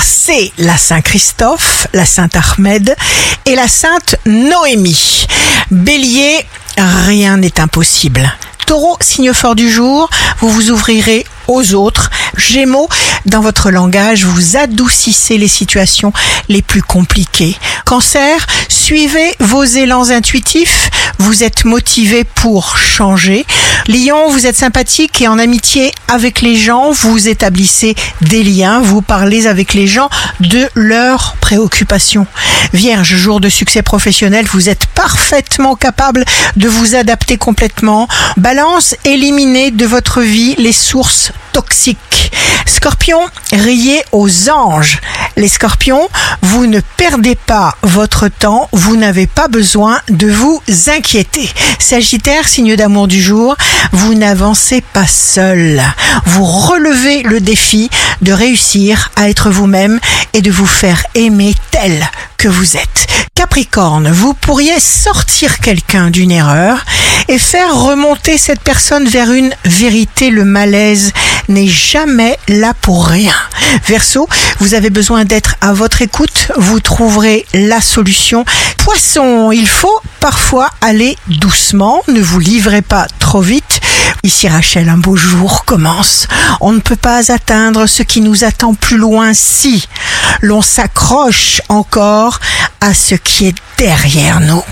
c'est la Saint-Christophe, la Sainte-Ahmed et la Sainte Noémie. Bélier, rien n'est impossible. Taureau, signe fort du jour, vous vous ouvrirez aux autres. Gémeaux, dans votre langage, vous adoucissez les situations les plus compliquées. Cancer, suivez vos élans intuitifs, vous êtes motivé pour changer. Lion, vous êtes sympathique et en amitié avec les gens, vous établissez des liens, vous parlez avec les gens de leurs préoccupations. Vierge, jour de succès professionnel, vous êtes parfaitement capable de vous adapter complètement. Balance, éliminez de votre vie les sources toxiques. Scorpion, riez aux anges. Les scorpions, vous ne perdez pas votre temps, vous n'avez pas besoin de vous inquiéter. Sagittaire, signe d'amour du jour, vous n'avancez pas seul. Vous relevez le défi de réussir à être vous-même et de vous faire aimer tel que vous êtes. Capricorne, vous pourriez sortir quelqu'un d'une erreur et faire remonter cette personne vers une vérité. Le malaise n'est jamais là pour rien. Verseau, vous avez besoin d'être à votre écoute, vous trouverez la solution. Poisson, il faut parfois aller doucement, ne vous livrez pas trop vite. Ici Rachel, un beau jour commence. On ne peut pas atteindre ce qui nous attend plus loin si l'on s'accroche encore à ce qui est derrière nous.